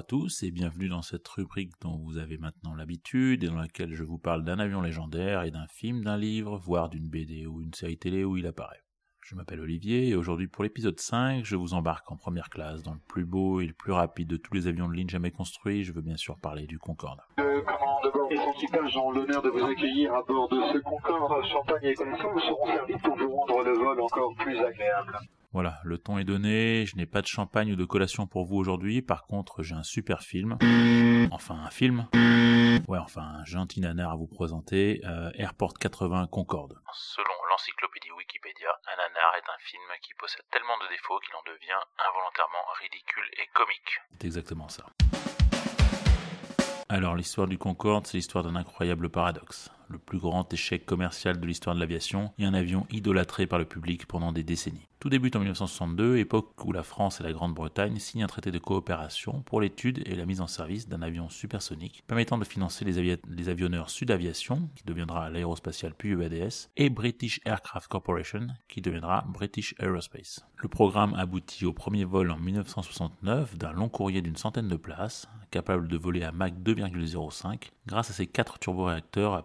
À tous et bienvenue dans cette rubrique dont vous avez maintenant l'habitude et dans laquelle je vous parle d'un avion légendaire et d'un film, d'un livre, voire d'une BD ou une série télé où il apparaît. Je m'appelle Olivier et aujourd'hui pour l'épisode 5, je vous embarque en première classe dans le plus beau et le plus rapide de tous les avions de ligne jamais construits. Je veux bien sûr parler du Concorde. Le équipage ont l'honneur de vous accueillir à bord de ce Concorde? Champagne et connaissances seront servis pour vous rendre le vol encore plus agréable. Voilà, le ton est donné, je n'ai pas de champagne ou de collation pour vous aujourd'hui, par contre j'ai un super film, enfin un film, ouais enfin un gentil nanar à vous présenter, euh, Airport 80 Concorde. Selon l'encyclopédie Wikipédia, un nanar est un film qui possède tellement de défauts qu'il en devient involontairement ridicule et comique. C'est exactement ça. Alors l'histoire du Concorde, c'est l'histoire d'un incroyable paradoxe. Le plus grand échec commercial de l'histoire de l'aviation et un avion idolâtré par le public pendant des décennies. Tout débute en 1962, époque où la France et la Grande-Bretagne signent un traité de coopération pour l'étude et la mise en service d'un avion supersonique permettant de financer les, avi les avionneurs Sud Aviation, qui deviendra l'aérospatiale puis EADS, et British Aircraft Corporation, qui deviendra British Aerospace. Le programme aboutit au premier vol en 1969 d'un long courrier d'une centaine de places, capable de voler à Mach 2,05 grâce à ses quatre turboréacteurs à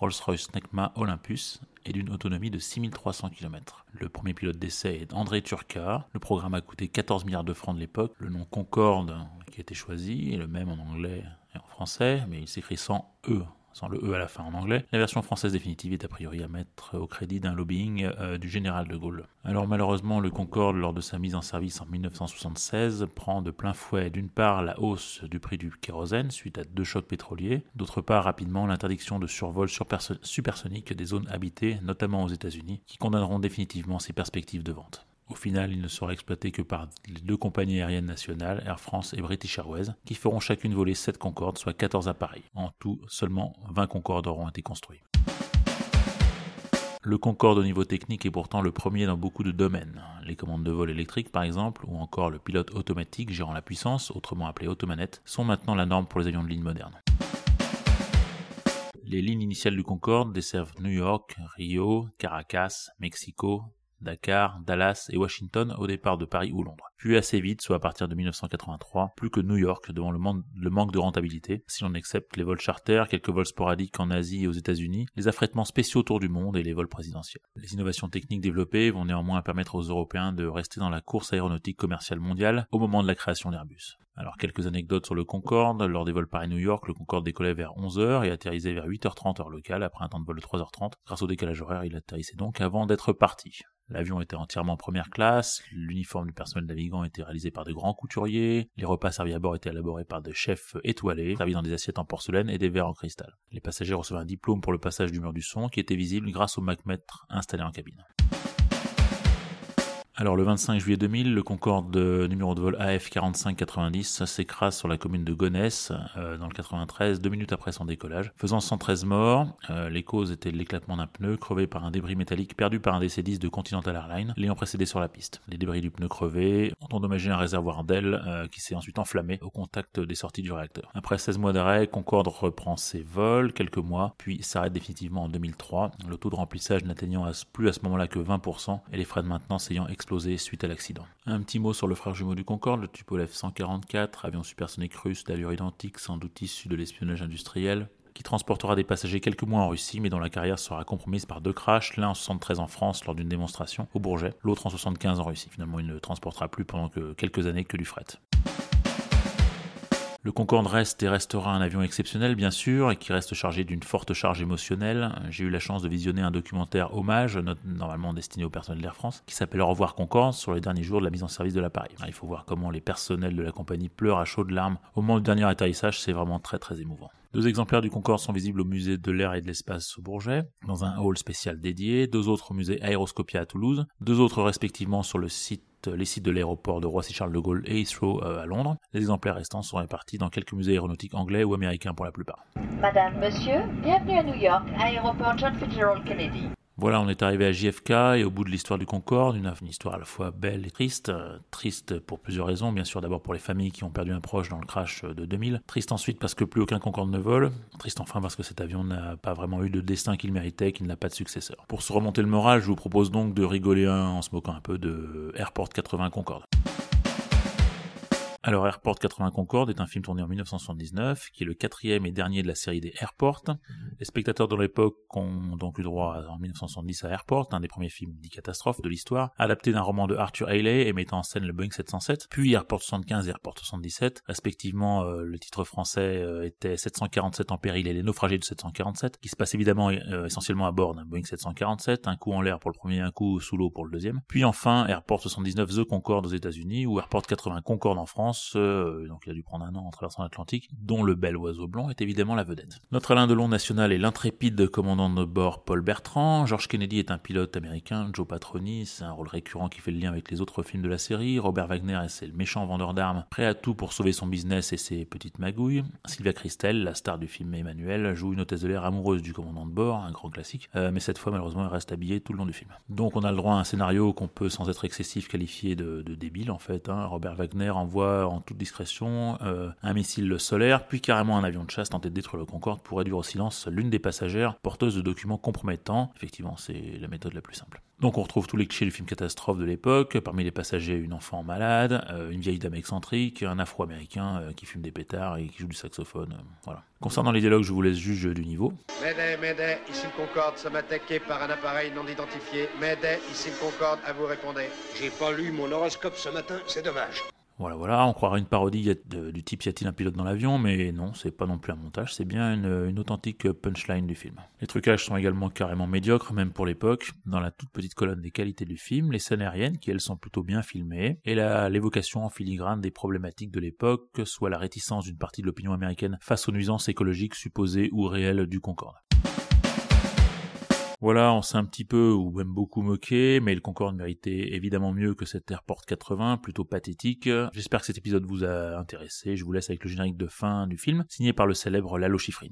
Rolls-Royce Necma Olympus et d'une autonomie de 6300 km. Le premier pilote d'essai est André Turca. Le programme a coûté 14 milliards de francs de l'époque. Le nom Concorde qui a été choisi est le même en anglais et en français, mais il s'écrit sans E le E à la fin en anglais. La version française définitive est a priori à mettre au crédit d'un lobbying euh, du général de Gaulle. Alors malheureusement, le Concorde, lors de sa mise en service en 1976, prend de plein fouet d'une part la hausse du prix du kérosène suite à deux chocs pétroliers, d'autre part rapidement l'interdiction de survol supersonique des zones habitées, notamment aux États-Unis, qui condamneront définitivement ses perspectives de vente. Au final, il ne sera exploité que par les deux compagnies aériennes nationales, Air France et British Airways, qui feront chacune voler 7 Concorde, soit 14 appareils. En tout, seulement 20 Concorde auront été construits. Le Concorde au niveau technique est pourtant le premier dans beaucoup de domaines. Les commandes de vol électriques par exemple, ou encore le pilote automatique gérant la puissance, autrement appelé automanette, sont maintenant la norme pour les avions de ligne modernes. Les lignes initiales du Concorde desservent New York, Rio, Caracas, Mexico, Dakar, Dallas et Washington au départ de Paris ou Londres. Puis assez vite, soit à partir de 1983, plus que New York devant le, man le manque de rentabilité, si l'on accepte les vols charters, quelques vols sporadiques en Asie et aux États-Unis, les affrètements spéciaux autour du monde et les vols présidentiels. Les innovations techniques développées vont néanmoins permettre aux Européens de rester dans la course aéronautique commerciale mondiale au moment de la création d'Airbus. Alors quelques anecdotes sur le Concorde. Lors des vols Paris-New York, le Concorde décollait vers 11h et atterrissait vers 8h30 heure locale après un temps de vol de 3h30. Grâce au décalage horaire, il atterrissait donc avant d'être parti. L'avion était entièrement en première classe, l'uniforme du personnel navigant était réalisé par de grands couturiers, les repas servis à bord étaient élaborés par des chefs étoilés, servis dans des assiettes en porcelaine et des verres en cristal. Les passagers recevaient un diplôme pour le passage du mur du son qui était visible grâce au Macmètre installé en cabine. Alors le 25 juillet 2000, le Concorde numéro de vol AF 4590 s'écrase sur la commune de Gonesse euh, dans le 93 deux minutes après son décollage, faisant 113 morts. Euh, les causes étaient l'éclatement d'un pneu crevé par un débris métallique perdu par un DC-10 de Continental Airlines, l'ayant précédé sur la piste. Les débris du pneu crevé ont endommagé un réservoir d'aile euh, qui s'est ensuite enflammé au contact des sorties du réacteur. Après 16 mois d'arrêt, Concorde reprend ses vols quelques mois, puis s'arrête définitivement en 2003, le taux de remplissage n'atteignant plus à ce moment-là que 20% et les frais de maintenance ayant explosé suite à l'accident. Un petit mot sur le frère jumeau du Concorde, le Tupolev 144, avion supersonique russe d'allure identique, sans doute issu de l'espionnage industriel, qui transportera des passagers quelques mois en Russie, mais dont la carrière sera compromise par deux crashs, l'un en 73 en France lors d'une démonstration au Bourget, l'autre en 75 en Russie. Finalement, il ne transportera plus pendant que quelques années que du fret. Le Concorde reste et restera un avion exceptionnel, bien sûr, et qui reste chargé d'une forte charge émotionnelle. J'ai eu la chance de visionner un documentaire hommage, normalement destiné au personnel d'Air France, qui s'appelle Au revoir Concorde, sur les derniers jours de la mise en service de l'appareil. Il faut voir comment les personnels de la compagnie pleurent à chaudes larmes au moment du dernier atterrissage, c'est vraiment très très émouvant. Deux exemplaires du Concorde sont visibles au musée de l'air et de l'espace au Bourget, dans un hall spécial dédié, deux autres au musée Aéroscopia à Toulouse, deux autres respectivement sur le site les sites de l'aéroport de Roissy-Charles de Gaulle et Heathrow à Londres. Les exemplaires restants sont répartis dans quelques musées aéronautiques anglais ou américains pour la plupart. Madame, monsieur, bienvenue à New York, aéroport John Fitzgerald Kennedy. Voilà, on est arrivé à JFK et au bout de l'histoire du Concorde, une, histoire à la fois belle et triste. Euh, triste pour plusieurs raisons, bien sûr d'abord pour les familles qui ont perdu un proche dans le crash de 2000. Triste ensuite parce que plus aucun Concorde ne vole. Triste enfin parce que cet avion n'a pas vraiment eu de destin qu'il méritait, qu'il n'a pas de successeur. Pour se remonter le moral, je vous propose donc de rigoler en se moquant un peu de Airport 80 Concorde. Alors Airport 80 Concorde est un film tourné en 1979, qui est le quatrième et dernier de la série des Airport. Les spectateurs de l'époque ont donc eu droit en 1970 à Airport, un des premiers films dit catastrophe de l'histoire, adapté d'un roman de Arthur Haley et mettant en scène le Boeing 707, puis Airport 75 et Airport 77. Respectivement, euh, le titre français euh, était 747 en péril et les naufragés de 747, qui se passe évidemment euh, essentiellement à bord d'un Boeing 747, un coup en l'air pour le premier, un coup sous l'eau pour le deuxième. Puis enfin Airport 79 The Concorde aux États-Unis ou Airport 80 Concorde en France euh, donc il a dû prendre un an en traversant l'Atlantique, dont le bel oiseau blanc est évidemment la vedette. Notre Alain Delon national est l'intrépide commandant de bord Paul Bertrand, George Kennedy est un pilote américain, Joe Patroni, c'est un rôle récurrent qui fait le lien avec les autres films de la série, Robert Wagner c'est le méchant vendeur d'armes, prêt à tout pour sauver son business et ses petites magouilles, Sylvia Christel, la star du film Emmanuel, joue une hôtesse de l'air amoureuse du commandant de bord, un grand classique, euh, mais cette fois malheureusement elle reste habillée tout le long du film. Donc on a le droit à un scénario qu'on peut sans être excessif qualifier de, débile en fait, hein. Robert Wagner envoie en toute discrétion euh, un missile solaire, puis carrément un avion de chasse tenté de détruire le Concorde pour réduire au silence l'une des passagères porteuse de documents compromettants. Effectivement, c'est la méthode la plus simple. Donc on retrouve tous les clichés du film catastrophe de l'époque, parmi les passagers une enfant malade, euh, une vieille dame excentrique, un afro-américain euh, qui fume des pétards et qui joue du saxophone, voilà. Concernant les dialogues, je vous laisse juge du niveau. Mayday, Mayday, ici le Concorde, sommes attaqué par un appareil non identifié. Mayday, ici le Concorde, à vous répondez. J'ai pas lu mon horoscope ce matin, c'est dommage. Voilà, voilà, on croirait une parodie du type y a-t-il un pilote dans l'avion, mais non, c'est pas non plus un montage, c'est bien une, authentique punchline du film. Les trucages sont également carrément médiocres, même pour l'époque. Dans la toute petite colonne des qualités du film, les scènes aériennes, qui elles sont plutôt bien filmées, et l'évocation en filigrane des problématiques de l'époque, soit la réticence d'une partie de l'opinion américaine face aux nuisances écologiques supposées ou réelles du Concorde. Voilà, on s'est un petit peu ou même beaucoup moqué, mais le Concorde méritait évidemment mieux que cet Airport 80, plutôt pathétique. J'espère que cet épisode vous a intéressé. Je vous laisse avec le générique de fin du film, signé par le célèbre Lalo Schifrin.